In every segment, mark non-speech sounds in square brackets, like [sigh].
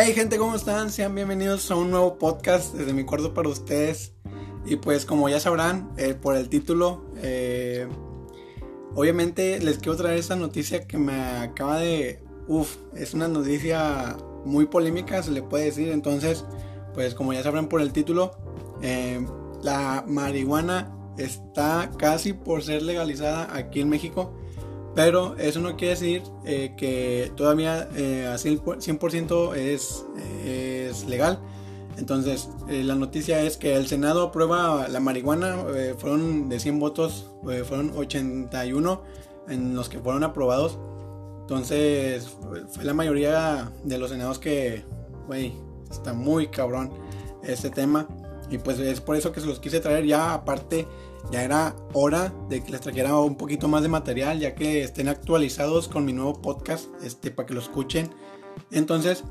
Hey gente, ¿cómo están? Sean bienvenidos a un nuevo podcast desde mi cuarto para ustedes. Y pues como ya sabrán eh, por el título, eh, obviamente les quiero traer esa noticia que me acaba de... Uf, es una noticia muy polémica, se le puede decir. Entonces, pues como ya sabrán por el título, eh, la marihuana está casi por ser legalizada aquí en México. Pero eso no quiere decir eh, que todavía eh, el 100% es, es legal. Entonces, eh, la noticia es que el Senado aprueba la marihuana. fueron de 100 votos, fueron 81 en los que fueron aprobados. Entonces, fue la mayoría de los senados que, güey, está muy cabrón este tema. Y pues es por eso que se los quise traer ya aparte ya era hora de que les trajera un poquito más de material, ya que estén actualizados con mi nuevo podcast, este, para que lo escuchen. Entonces,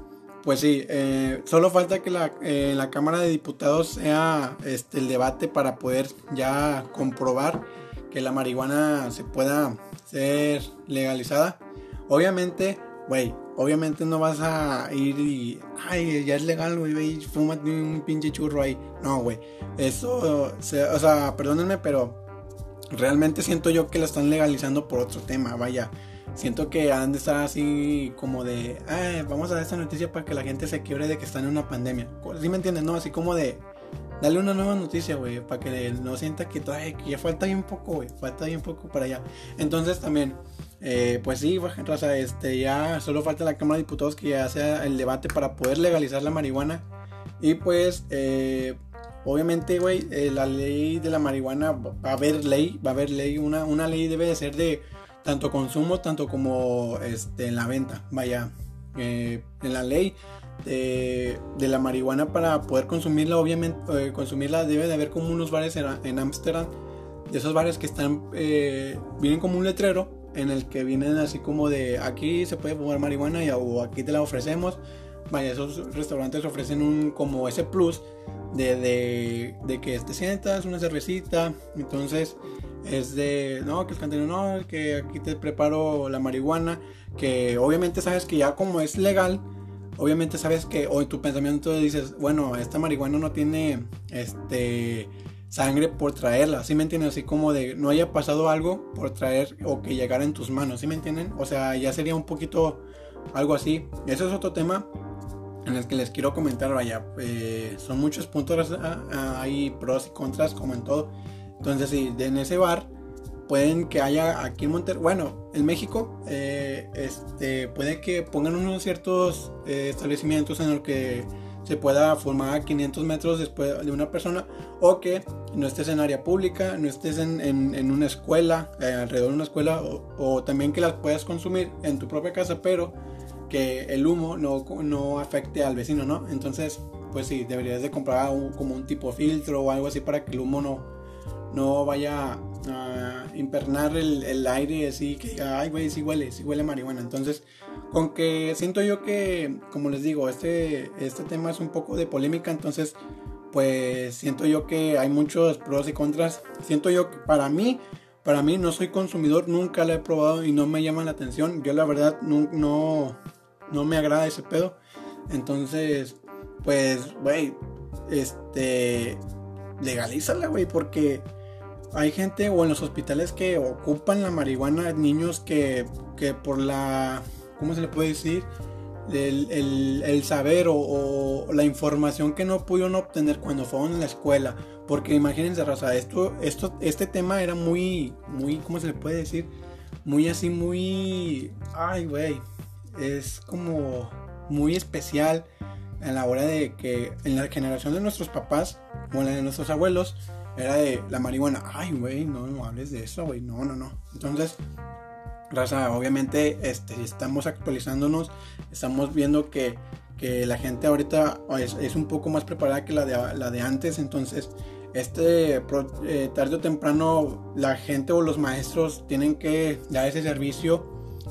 pues sí, eh, solo falta que la, eh, la, Cámara de Diputados sea este, el debate para poder ya comprobar que la marihuana se pueda ser legalizada. Obviamente, güey, obviamente no vas a ir y, ay, ya es legal, güey, ve fúmate un pinche churro ahí. No, güey, eso, o sea, perdónenme, pero realmente siento yo que lo están legalizando por otro tema, vaya. Siento que han de estar así como de, ay, vamos a dar esta noticia para que la gente se quiebre de que están en una pandemia. ¿Sí me entienden? No, así como de, dale una nueva noticia, güey, para que no sienta que, ay, ya falta bien poco, güey, falta bien poco para allá. Entonces también eh, pues sí, raza, este, ya solo falta la Cámara de Diputados que ya sea el debate para poder legalizar la marihuana. Y pues, eh, obviamente, güey, eh, la ley de la marihuana va a haber ley, va a haber ley, una, una ley debe de ser de tanto consumo, tanto como este, en la venta. Vaya, en la ley de, la marihuana para poder consumirla, obviamente, consumirla debe de haber como unos bares en Ámsterdam, de esos bares que están, vienen como un letrero en el que vienen así como de aquí se puede fumar marihuana y, o aquí te la ofrecemos. Vaya, esos restaurantes ofrecen un como ese plus de, de, que te sientas, una cervecita, entonces es de, no, que el cantero no, que aquí te preparo la marihuana, que obviamente sabes que ya como es legal, obviamente sabes que, en tu pensamiento dices, bueno, esta marihuana no tiene, este, sangre por traerla, ¿sí me entienden? Así como de no haya pasado algo por traer o que llegara en tus manos, ¿sí me entienden? O sea, ya sería un poquito algo así. Eso es otro tema en el que les quiero comentar, vaya, eh, son muchos puntos, ah, ah, hay pros y contras como en todo. Entonces, sí, en ese bar pueden que haya aquí en Monterrey, bueno, en México, eh, este, puede que pongan unos ciertos eh, establecimientos en los que se pueda formar a 500 metros después de una persona o que no estés en área pública, no estés en, una escuela, eh, alrededor de una escuela o, también que las puedas consumir en tu propia casa, pero que el humo no, no afecte al vecino, ¿no? Entonces, pues sí, deberías de comprar como un tipo filtro o algo así para que el humo no, no vaya a impernar el, el aire así que, ay, güey, sí huele, sí huele marihuana. Entonces, con que siento yo que, como les digo, este, este tema es un poco de polémica, entonces pues siento yo que hay muchos pros y contras. Siento yo que para mí, para mí no soy consumidor, nunca la he probado y no me llama la atención. Yo la verdad no, no, no me agrada ese pedo. Entonces, pues, güey, este, legalízala, güey, porque hay gente o en los hospitales que ocupan la marihuana, niños que, que por la ¿cómo se le puede decir? El, saber o, la información que no pudieron obtener cuando fueron a la escuela. Porque imagínense, raza, esto, esto, este tema era muy, muy, ¿cómo se le puede decir? Muy así, muy, ay, güey, es como muy especial en la hora de que en la generación de nuestros papás o la de nuestros abuelos era de la marihuana. Ay, güey, no, no hables de eso, güey, no, no, no. Entonces, Raza, obviamente este, estamos actualizándonos, estamos viendo que, la gente ahorita es, un poco más preparada que la de, la de antes, entonces este eh, tarde o temprano la gente o los maestros tienen que dar ese servicio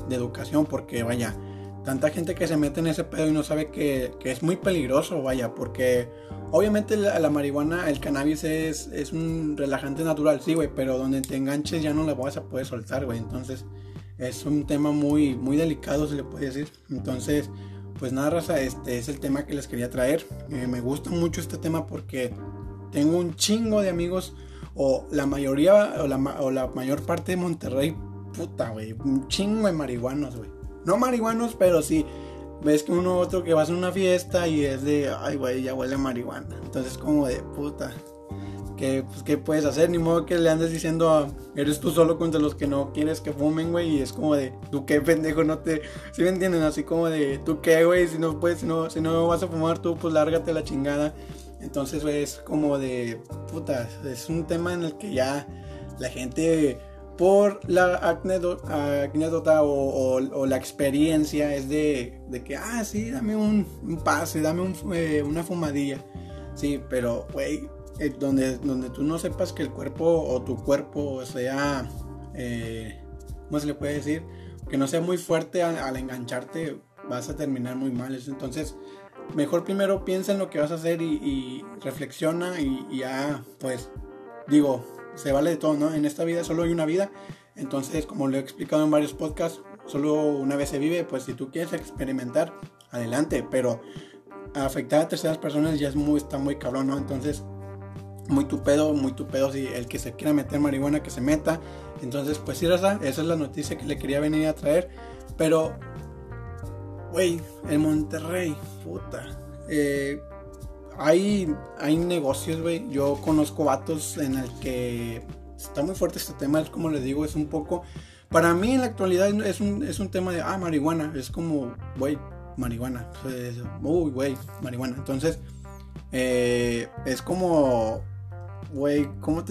de educación porque vaya, tanta gente que se mete en ese pedo y no sabe que, es muy peligroso, vaya, porque obviamente la, marihuana, el cannabis es, es, un relajante natural, sí, güey, pero donde te enganches ya no la vas a poder soltar, güey, entonces es un tema muy, muy delicado, se le puede decir. Entonces, pues nada, raza, este es el tema que les quería traer. Eh, me gusta mucho este tema porque tengo un chingo de amigos, o la mayoría, o la, mayor parte de Monterrey, puta, güey, un chingo de marihuanos, güey. No marihuanos, pero sí. Ves que uno u otro que vas a una fiesta y es de, ay, güey, ya huele a marihuana. Entonces, como de puta, que pues, ¿qué puedes hacer? Ni modo que le andes diciendo, eres tú solo contra los que no quieres que fumen, güey. Y es como de, tú qué pendejo, no te. Si me entienden? Así como de, tú qué, güey. Si no puedes, si no, si no vas a fumar tú, pues lárgate la chingada. Entonces, es como de, puta, es un tema en el que ya la gente. Por la anécdota o, o, la experiencia es de, de, que, ah, sí, dame un, un pase, dame un, eh, una fumadilla. Sí, pero, güey, eh, donde, donde tú no sepas que el cuerpo o tu cuerpo sea, eh, ¿cómo se le puede decir? Que no sea muy fuerte al, engancharte, vas a terminar muy mal. Entonces, mejor primero piensa en lo que vas a hacer y, reflexiona y, ya, pues, digo, se vale de todo, ¿no? En esta vida solo hay una vida. Entonces, como lo he explicado en varios podcasts, solo una vez se vive, pues si tú quieres experimentar, adelante, pero afectar a terceras personas ya es muy, está muy cabrón, ¿no? Entonces, muy tu pedo, muy tu pedo. Si el que se quiera meter marihuana, que se meta. Entonces, pues sí, esa, es la noticia que le quería venir a traer. Pero, güey, en Monterrey, puta. Eh, hay, hay negocios, güey. Yo conozco vatos en el que está muy fuerte este tema. Es como les digo, es un poco. Para mí en la actualidad es un, es un tema de, ah, marihuana. Es como, güey, marihuana. Uy, güey, marihuana. Entonces, eh, es como güey, ¿cómo,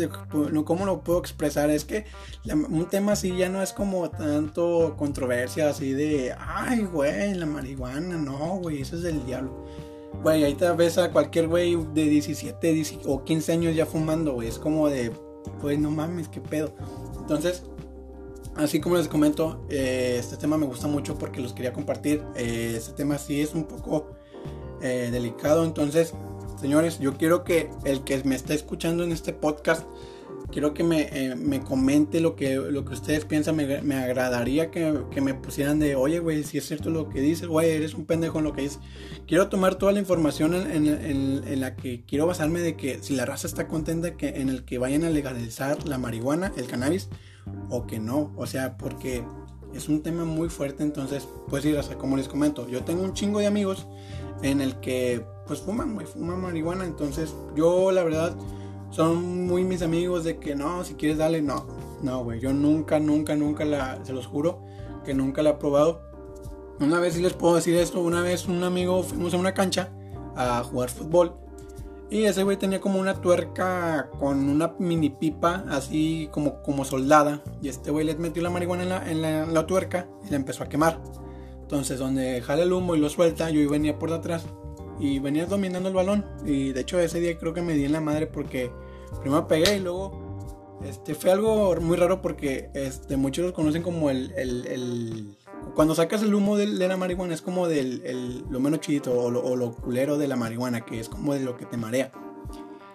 ¿cómo lo puedo expresar? Es que un tema así ya no es como tanto controversia así de, ay, güey, la marihuana, no, güey, eso es del diablo. Güey, ahí te ves a cualquier güey de 17 o 15 años ya fumando, güey, es como de, pues no mames, qué pedo. Entonces, así como les comento, eh, este tema me gusta mucho porque los quería compartir. Eh, este tema sí es un poco eh, delicado, entonces Señores, yo quiero que el que me está escuchando en este podcast, quiero que me, eh, comente lo que, lo que ustedes piensan. Me, agradaría que, me pusieran de, oye, güey, si es cierto lo que dices, güey, eres un pendejo en lo que dices. Quiero tomar toda la información en, la que quiero basarme de que si la raza está contenta que, en el que vayan a legalizar la marihuana, el cannabis, o que no. O sea, porque es un tema muy fuerte. Entonces, pues sí, raza, como les comento, yo tengo un chingo de amigos en el que pues fuman, güey, fuman marihuana. Entonces, yo la verdad, son muy mis amigos de que no, si quieres dale, no. No, güey, yo nunca, nunca, nunca la, se los juro, que nunca la he probado. Una vez sí les puedo decir esto, una vez un amigo fuimos a una cancha a jugar fútbol. Y ese güey tenía como una tuerca con una mini pipa así como, como soldada. Y este güey le metió la marihuana en la, en la, tuerca y la empezó a quemar. Entonces donde jala el humo y lo suelta, yo venía por detrás y venía dominando el balón. Y de hecho ese día creo que me di en la madre porque primero pegué y luego este fue algo muy raro porque este muchos lo conocen como el, el, cuando sacas el humo de, la marihuana es como del lo menos chidito o lo, culero de la marihuana que es como de lo que te marea.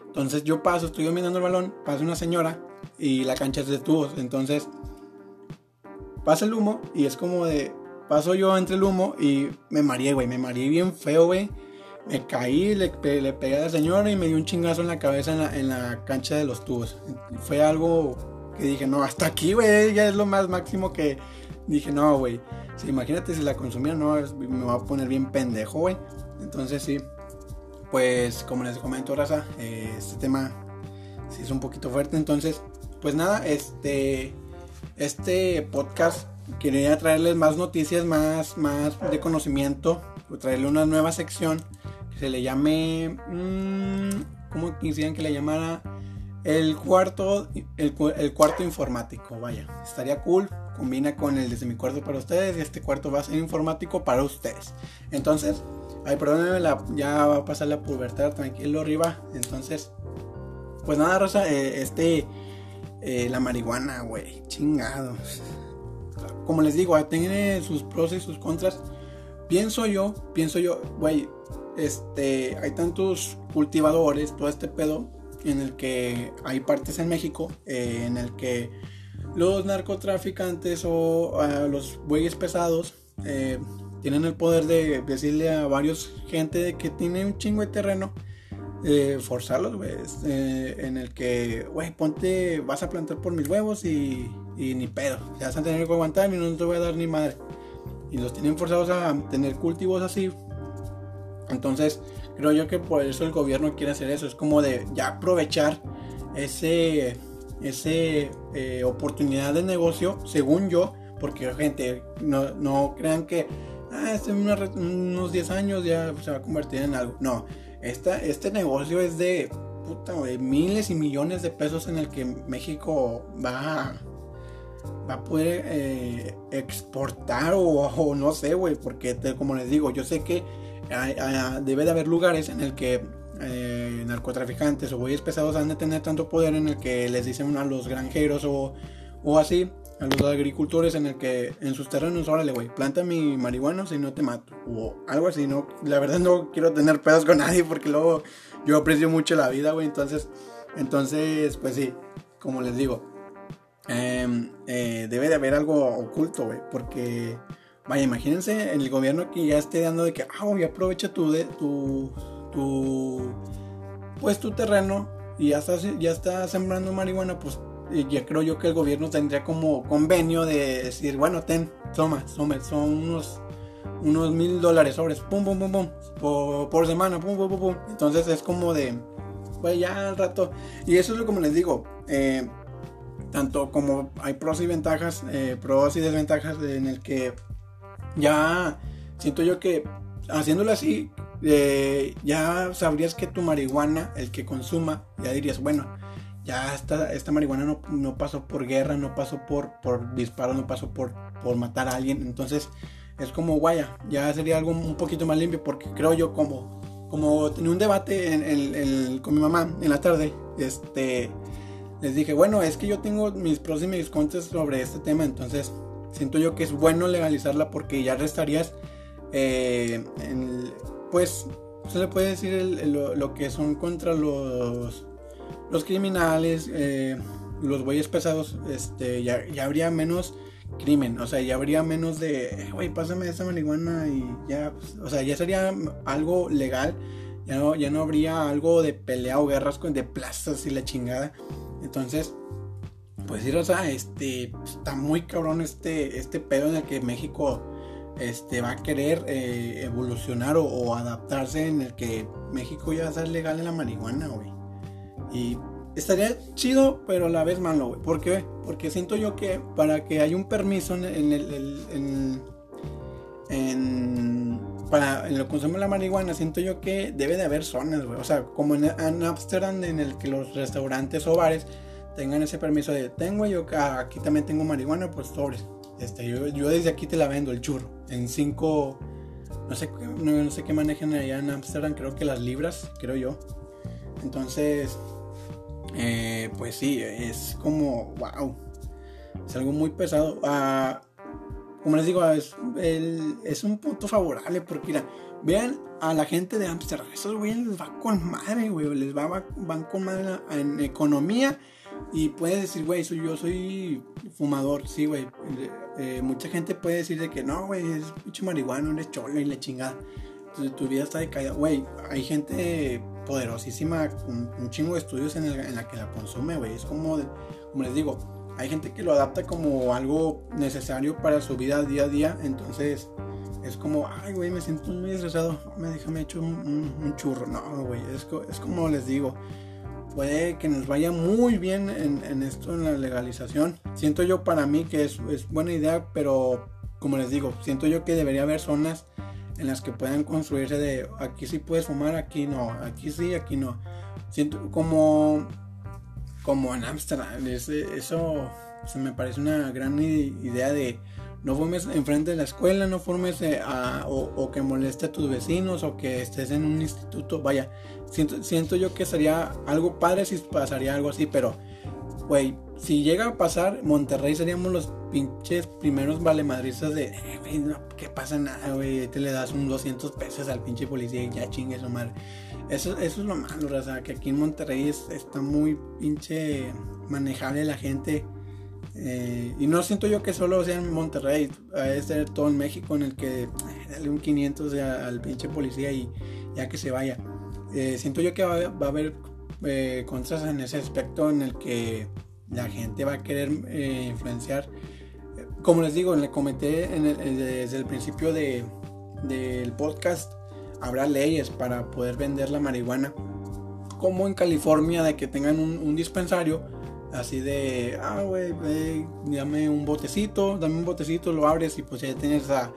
Entonces yo paso, estoy dominando el balón, pasa una señora y la cancha es de tubos, entonces pasa el humo y es como de paso yo entre el humo y me mareé, güey, me mareé bien feo, güey me caí, le, le, pegué a la señora y me dio un chingazo en la cabeza en la, cancha de los tubos. Fue algo que dije, no, hasta aquí, güey, ya es lo más máximo que dije, no, güey. imagínate si la consumía, no, me va a poner bien pendejo, güey. Entonces sí, pues como les comento, raza, este tema sí es un poquito fuerte. Entonces, pues nada, este, este podcast quería traerles más noticias, más, más de conocimiento, traerle una nueva sección se le llame, mm, ¿cómo quisieran que le llamara? El cuarto, el, cuarto informático, vaya, estaría cool. Combina con el desde mi cuarto para ustedes y este cuarto va a ser informático para ustedes. Entonces, ay, perdónenme, la, ya va a pasar la pubertad, tranquilo arriba. Entonces, pues nada, Rosa, eh, este, eh, la marihuana, güey, chingados. Como les digo, tiene sus pros y sus contras. Pienso yo, pienso yo, güey, este, hay tantos cultivadores, todo este pedo, en el que hay partes en México, eh, en el que los narcotraficantes o los bueyes pesados, eh, tienen el poder de decirle a varios gente que tiene un chingo de terreno, eh, forzarlos, güey, este, en el que, güey, ponte, vas a plantar por mis huevos y, ni pedo, te vas a tener que aguantar y no te voy a dar ni madre. Y los tienen forzados a tener cultivos así. Entonces, creo yo que por eso el gobierno quiere hacer eso, es como de ya aprovechar ese, ese eh, oportunidad de negocio, según yo, porque gente, no, no crean que ah, este unos 10 años ya se va a convertir en algo. No, esta, este negocio es de puta, miles y millones de pesos en el que México va a, va a poder eh, exportar o, no sé, güey, porque como les digo, yo sé que debe de haber lugares en el que eh, narcotraficantes o güeyes pesados han de tener tanto poder en el que les dicen a los granjeros o, o así, a los agricultores en el que en sus terrenos, órale, güey, planta mi marihuana si no te mato. O algo así, ¿no? La verdad no quiero tener pedos con [laughs] nadie porque luego yo aprecio mucho la vida, güey. Entonces, entonces, pues sí, como les digo, em, eh, debe de haber algo oculto, güey. Porque, vaya, imagínense en el gobierno que ya esté dando de que, ah, güey, aprovecha tu, de, tu, tu, pues tu terreno y ya estás, ya está sembrando marihuana, pues ya creo yo que el gobierno tendría como convenio de decir, bueno, ten, toma, toma son unos, unos mil dólares sobres, pum, pum, pum, pum, por, semana, pum, pum, pum, pum. Entonces es como de, pues ya al rato. Y eso es lo como les digo, eh, tanto como hay pros y ventajas, eh, pros y desventajas en el que ya siento yo que haciéndolo así, eh, ya sabrías que tu marihuana, el que consuma, ya dirías, bueno, ya esta, esta marihuana no, no, pasó por guerra, no pasó por, por disparo, no pasó por, por matar a alguien. Entonces es como guaya, ya sería algo un poquito más limpio porque creo yo como, como tenía un debate con mi mamá en la tarde, este, les dije, bueno, es que yo tengo mis pros y mis contras sobre este tema, entonces siento yo que es bueno legalizarla porque ya restarías, eh, pues se le puede decir lo que son contra los los criminales, eh, los güeyes pesados, este, ya, habría menos crimen, o sea, ya habría menos de, güey, pásame esa marihuana y ya, pues, o sea, ya sería algo legal, ya no, ya no habría algo de pelea o guerras con de plazas y la chingada. Entonces, pues sí, o sea, este, está muy cabrón este, este pedo en el que México este, va a querer eh, evolucionar o, o, adaptarse en el que México ya va a ser legal en la marihuana, güey. Y estaría chido, pero a la vez malo, güey. ¿Por qué? Porque siento yo que para que haya un permiso en el. En, en, para el consumo de la marihuana, siento yo que debe de haber zonas, güey. O sea, como en, Amsterdam, en el que los restaurantes o bares tengan ese permiso de tengo yo aquí también tengo marihuana, pues sobres. Este, yo, yo desde aquí te la vendo el churro. En cinco. No sé, no, no sé qué manejan allá en Amsterdam, creo que las libras, creo yo. Entonces, eh, pues sí, es como, wow, es algo muy pesado. Ah, como les digo, es, es, un punto favorable porque mira, vean a la gente de Amsterdam, esos güeyes les va con madre, güey, les va, van con madre en economía y puedes decir, güey, yo soy fumador, sí, güey. Eh, mucha gente puede decir de que no, güey, es mucho marihuana, eres cholo y la chingada. Entonces tu vida está decaída, güey. Hay gente poderosísima, un, un chingo de estudios en, en la que la consume, güey. Es como, como les digo, hay gente que lo adapta como algo necesario para su vida día a día. Entonces es como, ay, güey, me siento muy estresado. Me déjame hecho un, un, churro. No, güey, es, es, como les digo. Puede que nos vaya muy bien en, en, esto, en la legalización. Siento yo para mí que es, es buena idea, pero como les digo, siento yo que debería haber zonas en las que puedan construirse de aquí sí puedes fumar, aquí no, aquí sí, aquí no. Siento como, como en Amsterdam, eso se me parece una gran idea de no fumes enfrente de la escuela, no formes eh, o, que moleste a tus vecinos o que estés en un instituto. Vaya, siento, siento yo que sería algo padre si pasaría algo así, pero, güey, si llega a pasar, Monterrey seríamos los pinches primeros valemadristas de, eh, que pasa nada, güey, te le das un 200 pesos al pinche policía y ya chingue su madre. Eso, eso es lo malo, sea, que aquí en Monterrey está muy pinche manejable la gente. Eh, y no siento yo que solo sea en Monterrey, es ser todo en México en el que dale un 500 al pinche policía y ya que se vaya. Eh, siento yo que va, a haber eh, contras en ese aspecto en el que la gente va a querer eh, influenciar. Como les digo, le comenté desde el principio de, del podcast, habrá leyes para poder vender la marihuana. Como en California, de que tengan un, dispensario así de, ah, güey, dame un botecito, dame un botecito, lo abres y pues ya tienes a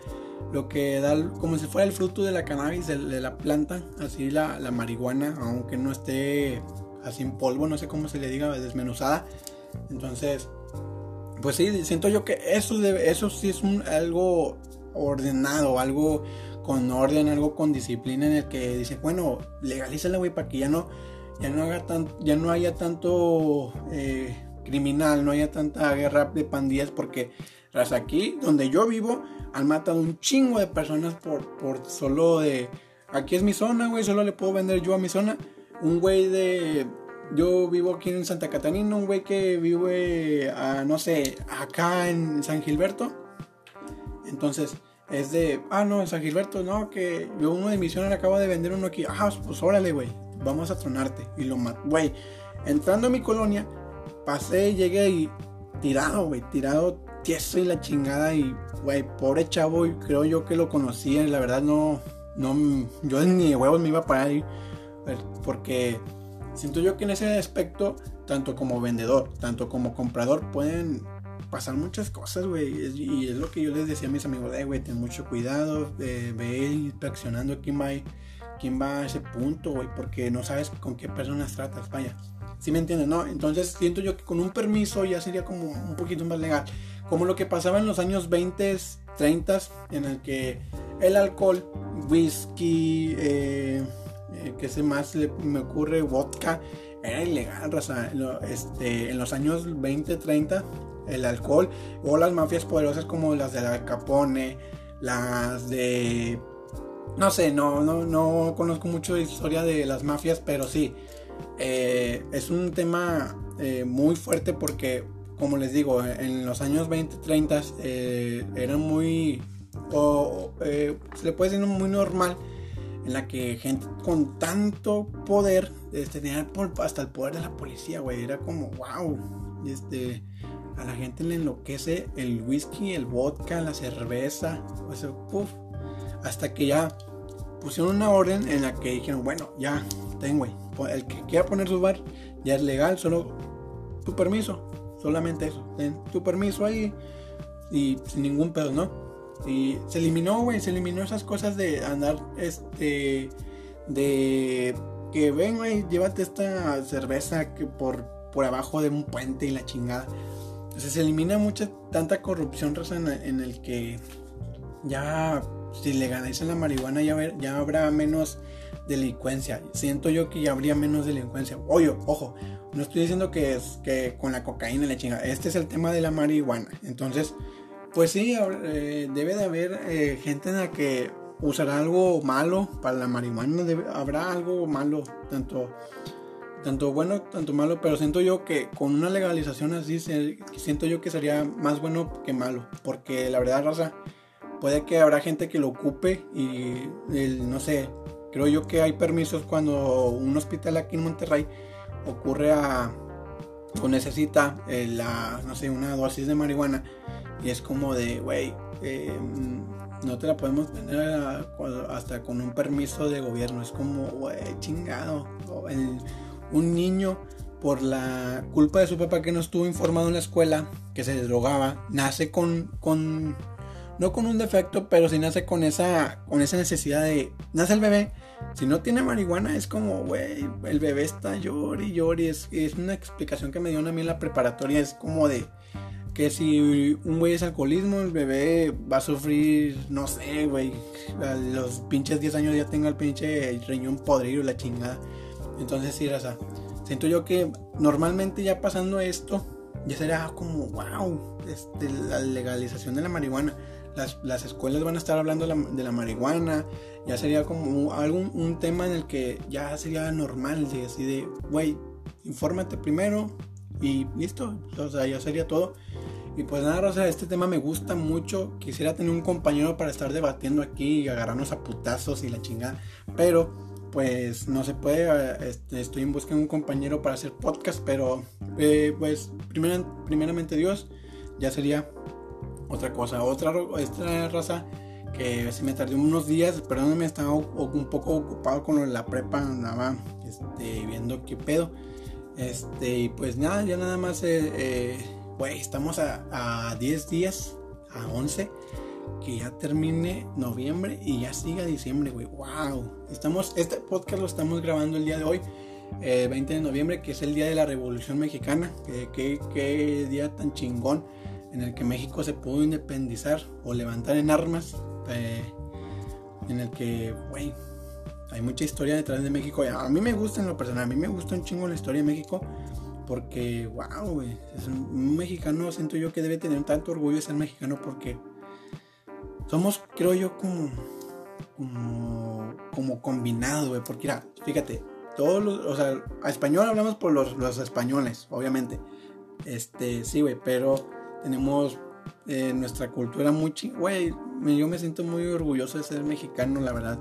lo que da como si fuera el fruto de la cannabis, de, la planta, así la, la, marihuana, aunque no esté así en polvo, no sé cómo se le diga, desmenuzada. Entonces, pues sí, siento yo que eso, eso sí es algo ordenado, algo con orden, algo con disciplina en el que dice, bueno, legalízala, güey, para que ya no, ya no haga tan, ya no haya tanto eh, criminal, no haya tanta guerra de pandillas, porque tras aquí, donde yo vivo, han matado un chingo de personas por, por solo de, aquí es mi zona, güey, solo le puedo vender yo a mi zona. Un güey de, yo vivo aquí en Santa Catarina, un güey que vive, no sé, acá en San Gilberto. Entonces, es de, ah, no, en San Gilberto, no, que yo uno de misiones le acabo de vender uno aquí. Ah, pues órale, güey, vamos a tronarte. Y lo mato, güey. Entrando a mi colonia, pasé, llegué y tirado, güey, tirado tieso y la chingada. Y, güey, pobre chavo, y creo yo que lo conocía. Y la verdad, no, no, yo ni de huevos me iba a parar ahí. Porque siento yo que en ese aspecto, tanto como vendedor, tanto como comprador, pueden pasar muchas cosas, güey. Y es lo que yo les decía a mis amigos, eh, güey, ten mucho cuidado, eh, ve inspeccionando quién va, quién va a ese punto, güey, porque no sabes con qué personas tratas, vaya. ¿Sí me entiendes? No, entonces siento yo que con un permiso ya sería como un poquito más legal. Como lo que pasaba en los años 20, 30, en el que el alcohol, whisky, eh, eh que se más me ocurre, vodka, era ilegal, raza. Este, en los años 20, 30 el alcohol o las mafias poderosas como las de la Capone, las de no sé, no, no, no conozco mucho de historia de las mafias, pero sí, eh, es un tema eh, muy fuerte porque, como les digo, en los años 20, 30 eh, era muy, se le puede decir muy normal, en la que gente con tanto poder este, tenía hasta el poder de la policía, güey, era como, wow, este a la gente le enloquece el whisky, el vodka, la cerveza, o sea, hasta que ya pusieron una orden en la que dijeron, bueno, ya, ten, güey, el que quiera poner su bar, ya es legal, solo tu permiso, solamente eso, ten tu permiso ahí y sin ningún pedo, ¿no? Y se eliminó, güey, se eliminó esas cosas de andar, este, de que ven, güey, llévate esta cerveza que por, por abajo de un puente y la chingada se elimina mucha, tanta corrupción, en, el que ya, si le legalizan la marihuana, ya, ya habrá menos delincuencia. Siento yo que ya habría menos delincuencia. Oye, ojo, no estoy diciendo que es que con la cocaína le chinga. Este es el tema de la marihuana. Entonces, pues sí, eh, debe de haber eh, gente en la que usará algo malo para la marihuana. habrá algo malo, tanto tanto bueno, tanto malo, pero siento yo que con una legalización así, siento yo que sería más bueno que malo, porque la verdad, raza, puede que habrá gente que lo ocupe y no sé, creo yo que hay permisos cuando un hospital aquí en Monterrey ocurre a o necesita eh, la, no sé, una dosis de marihuana y es como de, güey, em, no te la podemos tener hasta con un permiso de gobierno, es como, güey, chingado. El, un niño por la culpa de su papá que no estuvo informado en la escuela, que se drogaba, nace con, con no con un defecto, pero sí nace con esa, con esa necesidad de, nace el bebé, si no tiene marihuana es como, güey, el bebé está llori y es, es una explicación que me dio a mí en la preparatoria, es como de, que si un güey es alcoholismo, el bebé va a sufrir, no sé, güey, los pinches 10 años ya tenga el pinche riñón podrido y la chingada. Entonces sí, raza. Siento yo que normalmente ya pasando esto, ya será como, wow, este, la legalización de la marihuana. Las, escuelas van a estar hablando de la, marihuana. Ya sería como algún un tema en el que ya sería normal, de, así de, güey, infórmate primero y listo. O sea, ya sería todo. Y pues nada, Rosa, este tema me gusta mucho. Quisiera tener un compañero para estar debatiendo aquí y agarrarnos a putazos y la chingada. Pero pues no se puede. Este, estoy en busca de un compañero para hacer podcast. Pero eh, pues primeramente Dios ya sería otra cosa. Otra, esta raza que si me tardé unos días, perdónenme, estaba un poco ocupado con la prepa, andaba este, viendo qué pedo. Este, y pues nada, ya nada más, eh, eh estamos a, a 10 días, a 11, que ya termine noviembre y ya siga diciembre, güey, wow. Estamos, este podcast lo estamos grabando el día de hoy, 20 eh, de noviembre, que es el día de la Revolución Mexicana, que, qué día tan chingón en el que México se pudo independizar o levantar en armas, eh, en el que, güey, hay mucha historia detrás de México. A mí me gusta en lo personal, a mí me gusta un chingo la historia de México. Porque, wow, güey, es un, mexicano, siento yo que debe tener tanto orgullo de ser mexicano porque somos, creo yo, como, como, como combinados, güey. Porque, mira, fíjate, todos los, o sea, a español hablamos por los, los españoles, obviamente. Este, sí, güey, pero tenemos eh, nuestra cultura muy güey, yo me siento muy orgulloso de ser mexicano, la verdad.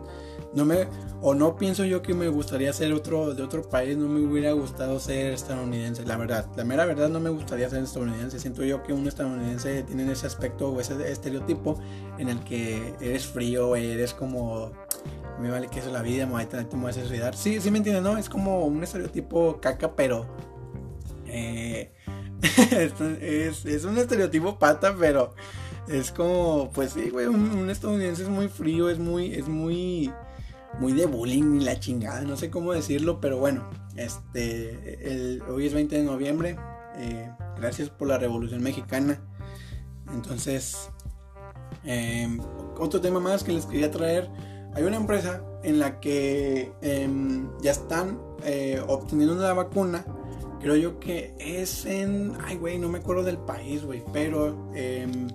No me o no pienso yo que me gustaría ser otro de otro país, no me hubiera gustado ser estadounidense, la verdad. La mera verdad no me gustaría ser estadounidense. Siento yo que un estadounidense tiene ese aspecto o ese estereotipo en el que eres frío, eres como me vale que eso es la vida, me voy a tener que suicidar. Sí, sí me entiendes, ¿no? Es como un estereotipo caca, pero eh, [laughs] es, un estereotipo pata, pero es como, pues sí, güey, un, estadounidense es muy frío, es muy, es muy, muy de bullying y la chingada, no sé cómo decirlo, pero bueno, este, hoy es 20 de noviembre, eh, gracias por la Revolución Mexicana, entonces, em, otro tema más que les quería traer, hay una empresa en la que em, ya están eh, obteniendo una vacuna Creo yo que es en. Ay, güey, no me acuerdo del país, güey. Pero em,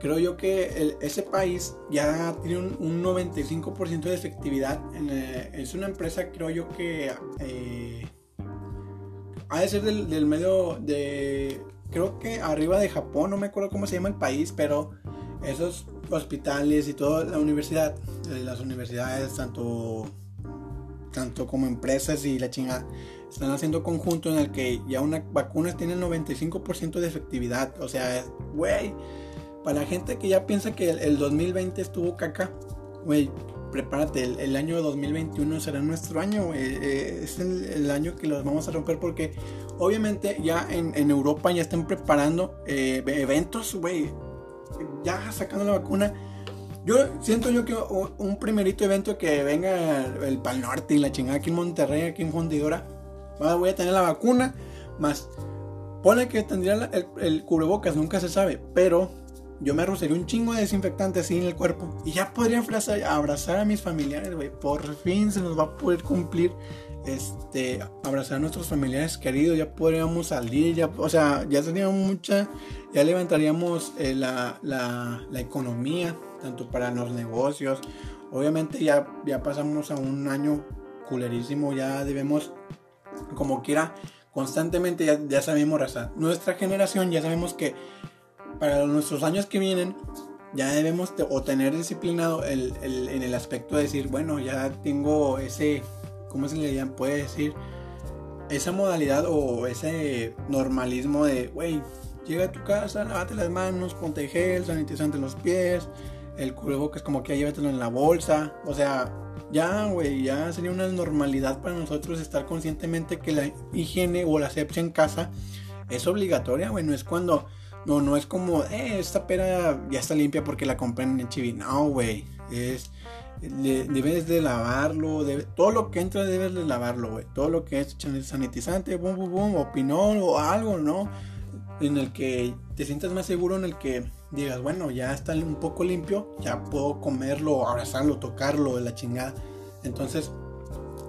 creo yo que ese país ya tiene un, 95% de efectividad. Eh, es una empresa, creo yo que. Eh, ha de ser del, medio de. Creo que arriba de Japón, no me acuerdo cómo se llama el país, pero esos hospitales y toda la universidad, eh, las universidades, tanto, tanto como empresas y la chingada están haciendo conjunto en el que ya una vacuna tiene el 95% de efectividad. O sea, güey, para la gente que ya piensa que el, 2020 estuvo caca, güey, prepárate, el, año 2021 será nuestro año, eh, es el, año que los vamos a romper porque obviamente ya en, Europa ya están preparando eh, eventos, güey, ya sacando la vacuna. Yo siento yo que un primerito evento que venga el Pal Norte y la chingada aquí en Monterrey, aquí en Fundidora voy a tener la vacuna, más pone que tendría el, cubrebocas, nunca se sabe, pero yo me arrocería un chingo de desinfectante así en el cuerpo y ya podría abrazar, a mis familiares, güey. Por fin se nos va a poder cumplir este abrazar a nuestros familiares queridos, ya podríamos salir, ya, o sea, ya sería mucha, ya levantaríamos eh, la, la, la, economía, tanto para los negocios. Obviamente ya, ya pasamos a un año culerísimo, ya debemos como quiera, constantemente ya, sabemos raza. Nuestra generación ya sabemos que para nuestros años que vienen ya debemos o tener disciplinado el, en el aspecto de decir, bueno, ya tengo ese, ¿cómo se le puede decir? Esa modalidad o ese normalismo de, güey, llega a tu casa, lávate las manos, ponte gel, sanitizante los pies, el cubrebocas como que llévatelo en la bolsa, o sea, ya, güey, ya sería una normalidad para nosotros estar conscientemente que la higiene o la asepsia en casa es obligatoria, güey. No es cuando, no, no es como, eh, esta pera ya está limpia porque la compré en el chibi. No, güey, es, debes de lavarlo, todo lo que entra debes de lavarlo, güey. Todo lo que es sanitizante, boom, boom, boom, o pinol o algo, ¿no? En el que te sientas más seguro, en el que digas, bueno, ya está un poco limpio, ya puedo comerlo, abrazarlo, tocarlo, de la chingada. Entonces,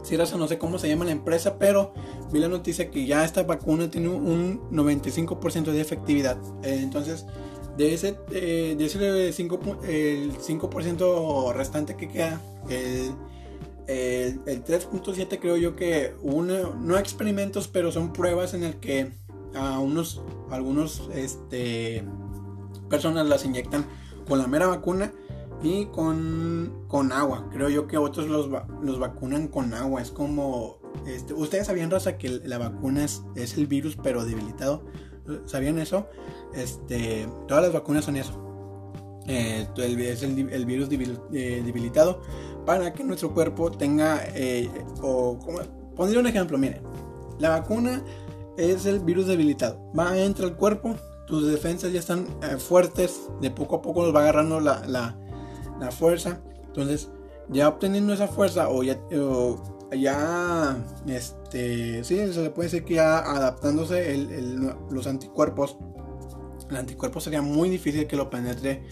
si raza, no sé cómo se llama la empresa, pero vi la noticia que ya esta vacuna tiene un 95% de efectividad. Eh, entonces, de ese, eh, de ese 5, el 5% restante que queda, el, el, 3.7 creo yo que uno, no experimentos, pero son pruebas en el que a unos, algunos, este, personas las inyectan con la mera vacuna y con, con agua. Creo yo que otros los, los vacunan con agua. Es como, este, ustedes sabían, Rosa, que la vacuna es, el virus pero debilitado. ¿Sabían eso? Este, todas las vacunas son eso. Eh, es el, virus eh, debilitado para que nuestro cuerpo tenga, eh, o como, pondré un ejemplo, miren, la vacuna es el virus debilitado, va entra al cuerpo, tus defensas ya están fuertes, de poco a poco nos va agarrando la, fuerza, entonces ya obteniendo esa fuerza o ya, este, sí, se puede decir que ya adaptándose los anticuerpos, el anticuerpo sería muy difícil que lo penetre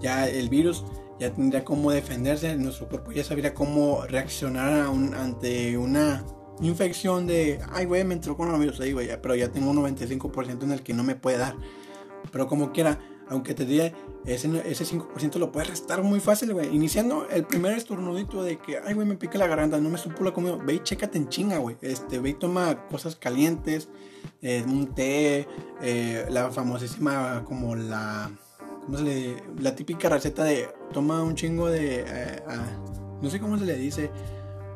ya el virus ya tendría cómo defenderse, nuestro cuerpo ya sabría cómo reaccionar ante una infección de, ay, güey, me entró coronavirus ahí, güey, pero ya tengo un 95% en el que no me puede dar. Pero como quiera, aunque te diga, ese, ese 5% lo puedes restar muy fácil, güey. Iniciando el primer estornudito de que, ay, güey, me pica la garganta, no me supo la comida. Ve y chécate en chinga, güey. Este, ve y toma cosas calientes, eh, un té, eh, la famosísima como la ¿cómo se le La típica receta de toma un chingo de, eh, ah, no sé cómo se le dice,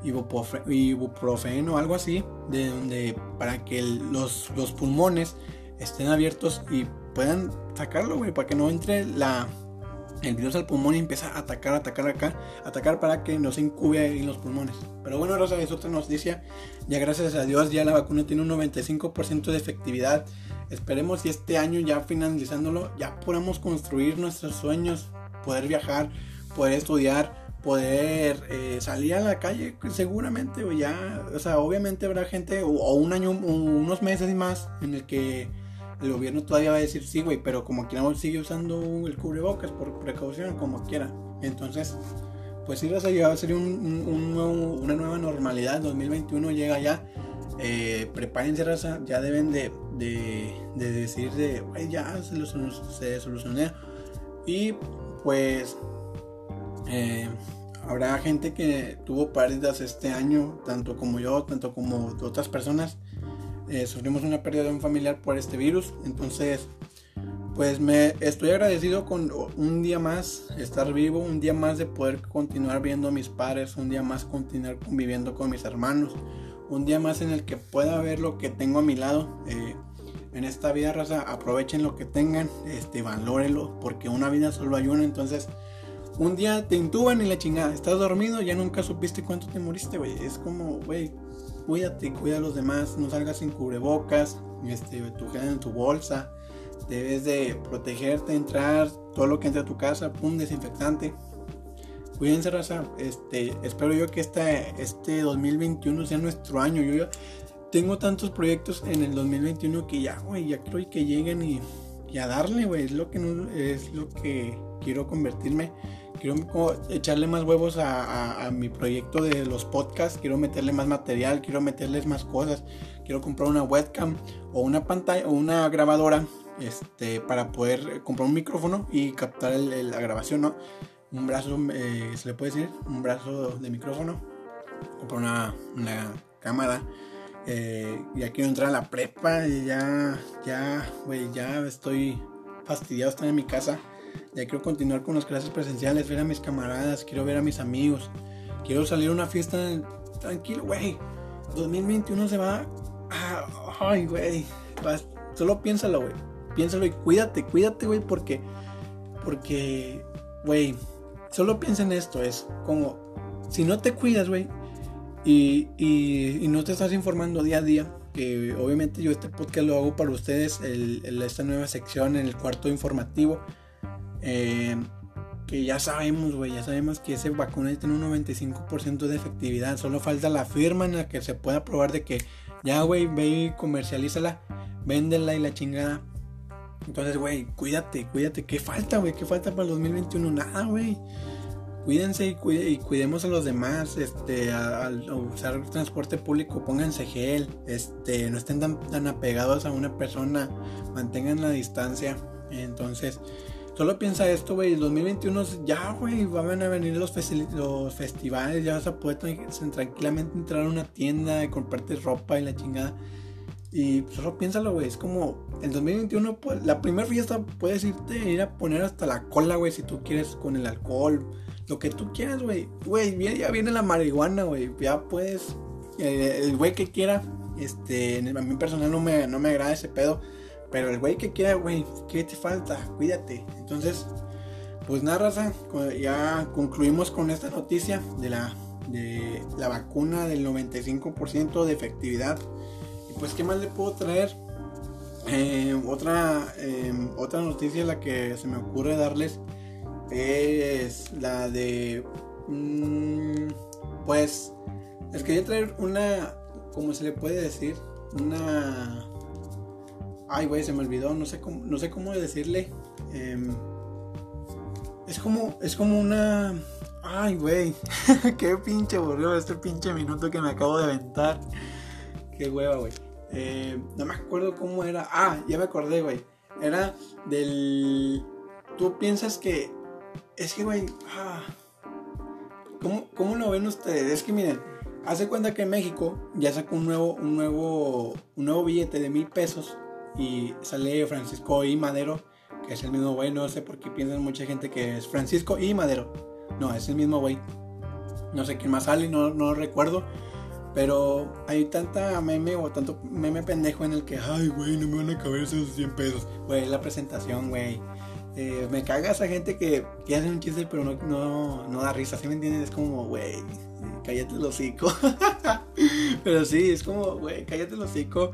ibuprofeno o algo así, de donde para que los, los pulmones estén abiertos y puedan sacarlo, güey, para que no entre la, el virus al pulmón y empieza a atacar, atacar acá, atacar para que no se incube en los pulmones. Pero bueno, Rosa, es otra noticia. Ya gracias a Dios, ya la vacuna tiene un 95% de efectividad. Esperemos y este año ya finalizándolo, ya podamos construir nuestros sueños, poder viajar, poder estudiar, poder eh, salir a la calle seguramente o ya, o sea, obviamente habrá gente o, un año, unos meses más en el que el gobierno todavía va a decir sí, güey, pero como quiera sigue usando el cubrebocas por precaución, como quiera. Entonces, pues sí, va a ser un, una nueva normalidad. 2021 llega ya eh, prepárense, raza, ya deben de, de, decir de, ya se, lo, se solucionó. Y pues eh, habrá gente que tuvo pérdidas este año, tanto como yo, tanto como otras personas. Eh, sufrimos una pérdida de un familiar por este virus. Entonces, pues me estoy agradecido con un día más estar vivo, un día más de poder continuar viendo a mis padres, un día más continuar conviviendo con mis hermanos un día más en el que pueda ver lo que tengo a mi lado. Eh, en esta vida, raza, aprovechen lo que tengan, este, valórenlo, porque una vida solo hay una. Entonces, un día te intuban y la chingada, estás dormido, ya nunca supiste cuánto te moriste, güey. Es como, güey, cuídate, cuida a los demás, no salgas sin cubrebocas, este, tu gel en tu bolsa. Debes de protegerte, entrar, todo lo que entra a tu casa, pum, desinfectante. Cuídense, raza. Este, espero yo que este, este 2021 sea nuestro año. Yo ya tengo tantos proyectos en el 2021 que ya, güey, ya quiero que lleguen y, a darle, güey. Es lo que no, es lo que quiero convertirme. Quiero echarle más huevos a, mi proyecto de los podcasts. Quiero meterle más material. Quiero meterles más cosas. Quiero comprar una webcam o una pantalla o una grabadora. Este, para poder comprar un micrófono y captar la grabación, ¿no? un brazo, eh, se le puede decir, un brazo de micrófono, comprar una, cámara. Eh, ya quiero entrar a la prepa y ya, ya, güey, ya estoy fastidiado estar en mi casa. Ya quiero continuar con las clases presenciales, ver a mis camaradas, quiero ver a mis amigos. Quiero salir a una fiesta tranquilo, güey. 2021 se va. ay, güey. Solo piénsalo, güey. Piénsalo y cuídate, cuídate, güey, porque. Porque, güey, solo piensa en esto, es como, si no te cuidas, güey, y, y, no te estás informando día a día, que obviamente yo este podcast lo hago para ustedes, esta nueva sección en el cuarto informativo, eh, que ya sabemos, güey, ya sabemos que ese vacuna tiene un 95% de efectividad, solo falta la firma en la que se pueda probar de que ya, güey, ve y comercialízala, véndela y la chingada. Entonces, güey, cuídate, cuídate. ¿Qué falta, güey? ¿Qué falta para el 2021? Nada, güey. Cuídense y, cuidemos a los demás. Este, al usar transporte público, pónganse gel. Este, no estén tan, apegados a una persona. Mantengan la distancia. Entonces, solo piensa esto, güey. El 2021 ya, güey, van a venir los, los festivales. Ya vas a poder tranquilamente entrar a una tienda y comprarte ropa y la chingada. Y solo piénsalo, güey. Es como en 2021, pues, la primera fiesta puedes irte ir a poner hasta la cola, güey, si tú quieres con el alcohol. Lo que tú quieras, güey. Güey, ya viene la marihuana, güey. Ya puedes. Eh, el güey que quiera. Este, a mí personal no me, no me agrada ese pedo. Pero el güey que quiera, güey, ¿qué te falta? Cuídate. Entonces, pues nada, raza. Ya concluimos con esta noticia de la, de la vacuna del 95% de efectividad. Y pues, ¿qué más le puedo traer? Eh, otra, em, otra noticia la que se me ocurre darles es la de... Mm, pues les quería traer una... ¿Cómo se le puede decir? Una... Ay, güey, se me olvidó. No sé cómo, no sé cómo decirle. Em, es como... Es como una... Ay, güey. [laughs] Qué pinche aburrido este pinche minuto que me acabo de aventar. Qué hueva, güey. Eh, no me acuerdo cómo era. Ah, ya me acordé, güey. Era del. Tú piensas que. Es que, güey. Ah, ¿cómo, lo ven ustedes? Es que miren. Hace cuenta que México ya sacó un nuevo, un nuevo, un nuevo billete de mil pesos y sale Francisco y Madero, que es el mismo güey. No sé por qué piensan mucha gente que es Francisco y Madero. No, es el mismo güey. No sé quién más sale, no, no recuerdo. Pero hay tanta meme o tanto meme pendejo en el que, ay, güey, no me van a caber esos 100 pesos. Güey, la presentación, güey. Eh, me caga esa gente que, que hace un chiste pero no, no, da risa, ¿sí me entiendes? Es como, güey, cállate el hocico. [laughs] pero sí, es como, güey, cállate el hocico.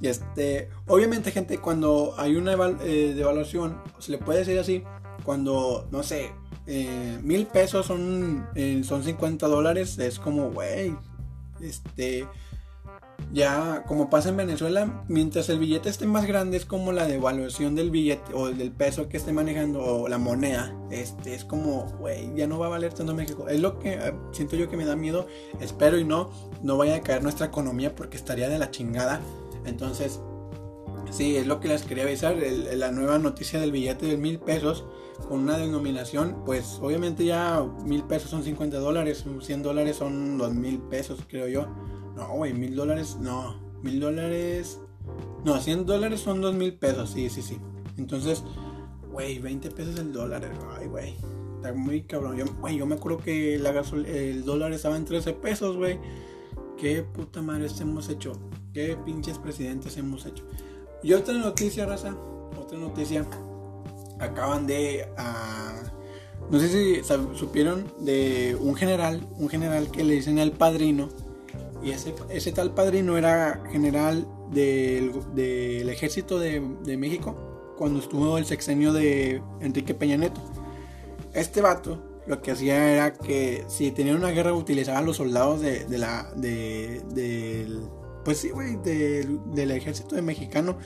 Y este, obviamente, gente, cuando hay una eh, devaluación, se le puede decir así, cuando, no sé, eh, mil pesos son, son 50 dólares, es como, güey, este, ya como pasa en Venezuela, mientras el billete esté más grande es como la devaluación del billete o del peso que esté manejando o la moneda. Este es como, güey, ya no va a valer tanto México. Es lo que eh, siento yo que me da miedo. Espero y no, no vaya a caer nuestra economía porque estaría de la chingada. Entonces, sí, es lo que les quería avisar. la nueva noticia del billete de mil pesos con una denominación, pues obviamente ya mil pesos son 50 dólares, 100 dólares son dos mil pesos, creo yo. No, güey, mil dólares, no, mil dólares, no, 100 dólares son dos mil pesos, sí, sí, sí. Entonces, güey, 20 pesos el dólar, ay, güey, está muy cabrón. Yo, yo me acuerdo que la el dólar estaba en 13 pesos, güey. Qué puta madre hemos hecho, qué pinches presidentes hemos hecho. Y otra noticia, raza, otra noticia acaban de... Ah, no sé si supieron de un general, un general que le dicen el padrino. Y ese, ese tal padrino era general del, del ejército de, de, México cuando estuvo el sexenio de Enrique Peña Neto. Este vato lo que hacía era que si tenían una guerra utilizaba a los soldados de, de la... De, del, pues sí, güey, del ejército de mexicano.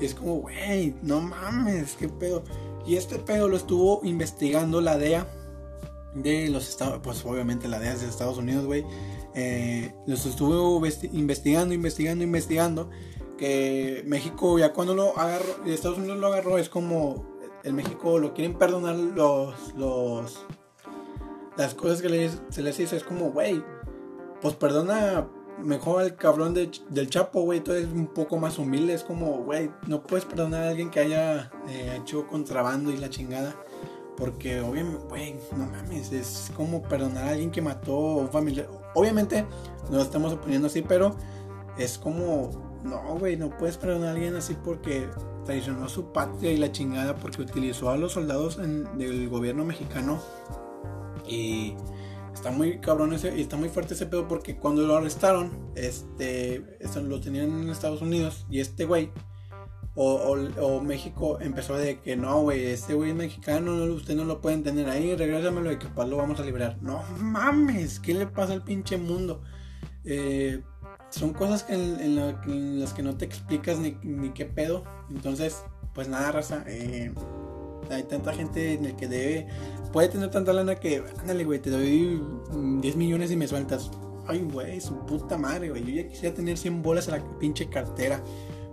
Es como, güey, no mames, qué pedo. Y este pedo lo estuvo investigando la DEA de los Estados pues obviamente la DEA de Estados Unidos, güey. Eh, los estuvo investigando, investigando, investigando. Que México ya cuando lo agarró, Estados Unidos lo agarró, es como el México lo quieren perdonar los, los las cosas que se les hizo. Es como, güey, pues perdona mejor al cabrón del Chapo, güey, todo es un poco más humilde. Es como, güey, no puedes perdonar a alguien que haya eh, hecho contrabando y la chingada. Porque, obviamente, güey, no mames, es como perdonar a alguien que mató a un familiar. Obviamente, no estamos oponiendo así, pero es como, no, güey, no puedes perdonar a alguien así porque traicionó a su patria y la chingada, porque utilizó a los soldados del gobierno mexicano. Y está muy cabrón ese, y está muy fuerte ese pedo porque cuando lo arrestaron, este, lo tenían en Estados Unidos y este güey, o, México empezó de que no, güey, este güey es mexicano, usted no lo pueden tener ahí, regrésamelo y que lo vamos a liberar. No mames, ¿qué le pasa al pinche mundo? Eh, son cosas que en, las que no te explicas ni, ni qué pedo. Entonces, pues nada, raza. Eh, hay tanta gente en el que debe. Puede tener tanta lana que, ándale, güey, te doy 10 millones y me sueltas. Ay, güey, su puta madre, güey. Yo ya quisiera tener 100 bolas en la pinche cartera.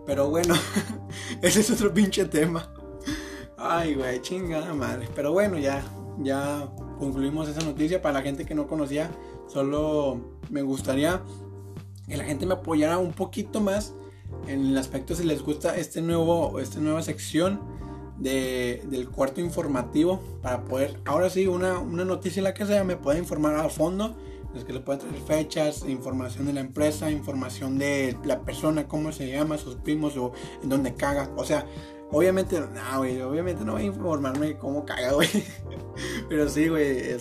Pero bueno, [laughs] ese es otro pinche tema. Ay, güey, chingada madre. Pero bueno, ya, ya concluimos esa noticia. Para la gente que no conocía, solo me gustaría que la gente me apoyara un poquito más en el aspecto si les gusta este nuevo, esta nueva sección de, del cuarto informativo para poder, ahora sí, una, una noticia la que sea, me puede informar a fondo. Es que le pueden traer fechas, información de la empresa, información de la persona, cómo se llama, sus primos o en dónde caga. O sea, obviamente, no, güey, obviamente no voy a informarme cómo caga, güey. [laughs] Pero sí, güey, o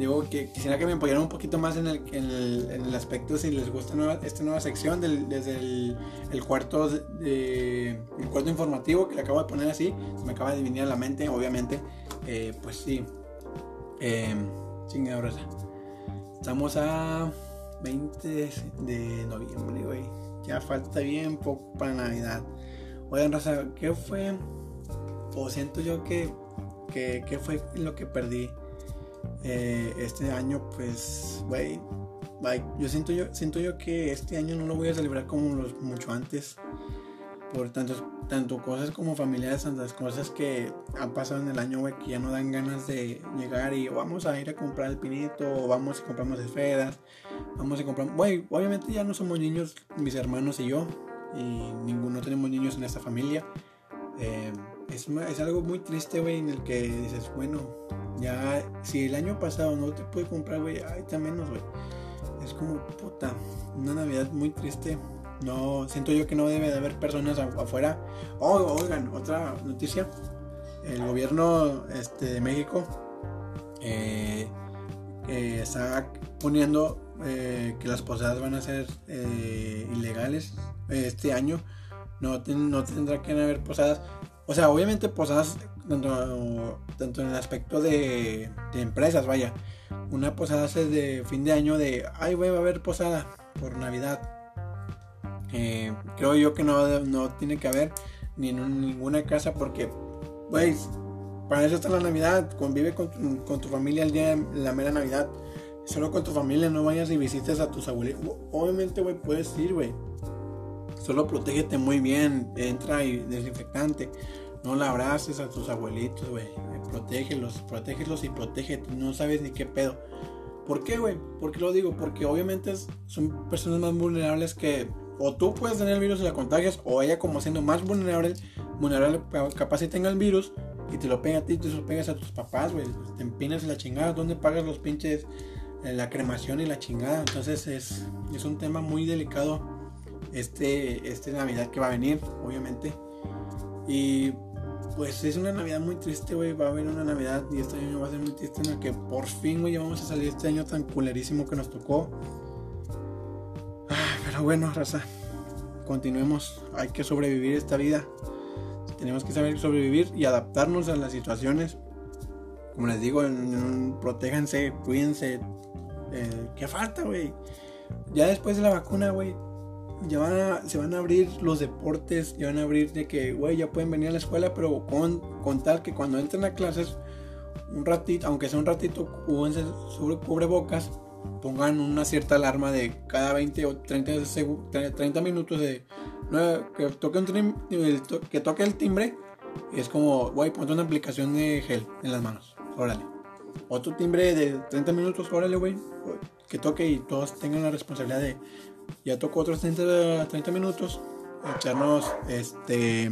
digo que quisiera que me apoyaran un poquito más en el, en el, aspecto si les gusta esta nueva sección desde el, cuarto de, el cuarto informativo que le acabo de poner así se me acaba de venir a la mente obviamente eh, pues sí eh, chingada estamos a 20 de noviembre güey. Ya falta bien poco para navidad. Oigan raza ¿qué fue o siento yo que que, que fue lo que perdí eh, este año, pues, güey, yo siento yo siento yo que este año no lo voy a celebrar como los, mucho antes por tantos tanto cosas como familiares tantas cosas que han pasado en el año güey que ya no dan ganas de llegar y vamos a ir a comprar el pinito o vamos y compramos esferas vamos a comprar güey obviamente ya no somos niños mis hermanos y yo y ninguno tenemos niños en esta familia. Eh, es, es algo muy triste güey en el que dices bueno ya, si el año pasado no te pude comprar, güey, está menos, güey. Es como, puta, una Navidad muy triste. No, siento yo que no debe de haber personas afuera. Oh, oigan, otra noticia. El gobierno este, de México eh, está poniendo eh, que las posadas van a ser eh, ilegales este año. No, no tendrá que haber posadas. O sea, obviamente posadas tanto, tanto en el aspecto de, empresas, vaya. Una posada hace de fin de año de, ay, voy a haber posada por Navidad. Eh, creo yo que no, no tiene que haber ni en ninguna casa porque, güey, para eso está la Navidad. Convive con tu, familia el día de la mera Navidad. Solo con tu familia, no vayas y visites a tus abuelitos. Obviamente, güey, puedes ir, güey. Solo protégete muy bien. Entra y desinfectante. No la abraces a tus abuelitos, güey. Protégelos, protégelos y protégete. No sabes ni qué pedo. ¿Por qué, güey? ¿Por qué lo digo? Porque obviamente son personas más vulnerables que o tú puedes tener el virus y la contagias, o ella como siendo más vulnerable, vulnerable capaz si tenga el virus y te lo pega a ti, te lo pegas a tus papás, güey. Te empinas la chingada. ¿Dónde pagas los pinches eh, la cremación y la chingada? Entonces es, es un tema muy delicado este, este Navidad que va a venir, obviamente. Y pues es una Navidad muy triste, güey. Va a haber una Navidad y este año va a ser muy triste en el que por fin, güey, vamos a salir este año tan culerísimo que nos tocó. Ah, pero bueno, raza, continuemos. Hay que sobrevivir esta vida. Tenemos que saber sobrevivir y adaptarnos a las situaciones. Como les digo, protéjanse, cuídense. Eh, ¿Qué falta, güey? Ya después de la vacuna, güey, ya se van a abrir los deportes, ya van a abrir de que, güey, ya pueden venir a la escuela, pero con, con tal que cuando entren a clases, un ratito, aunque sea un ratito, cúbrense sobre cubrebocas, pongan una cierta alarma de cada 20 o 30, 30 minutos de que toque, un que toque el timbre. Es como, güey, ponte una aplicación de gel en las manos. Órale. Otro timbre de 30 minutos, órale, güey. Que toque y todos tengan la responsabilidad de ya tocó otros 30, 30 minutos echarnos este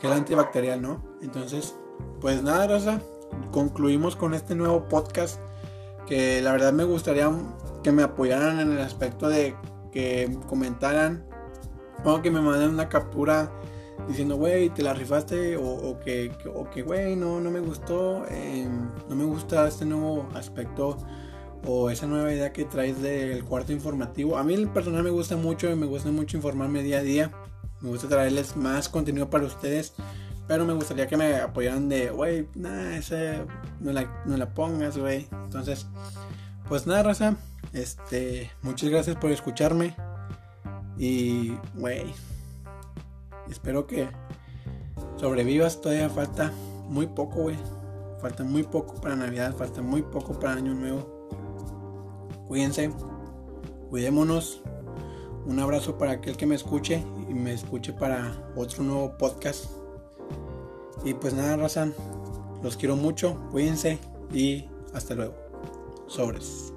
el antibacterial, ¿no? Entonces, pues nada, Rosa, concluimos con este nuevo podcast que la verdad me gustaría que me apoyaran en el aspecto de que comentaran o que me manden una captura diciendo, güey, te la rifaste o, que, o que, güey, no, no me gustó, eh, no me gusta este nuevo aspecto o esa nueva idea que traes del cuarto informativo. A mí el personal me gusta mucho y me gusta mucho informarme día a día. Me gusta traerles más contenido para ustedes. Pero me gustaría que me apoyaran de, güey, nada, ese no la, no la pongas, güey. Entonces, pues nada, raza. Este, muchas gracias por escucharme. Y, güey, espero que sobrevivas. Todavía falta muy poco, güey. Falta muy poco para Navidad, falta muy poco para Año Nuevo. Cuídense, cuidémonos. Un abrazo para aquel que me escuche y me escuche para otro nuevo podcast. Y pues nada, raza, los quiero mucho, cuídense y hasta luego. Sobres.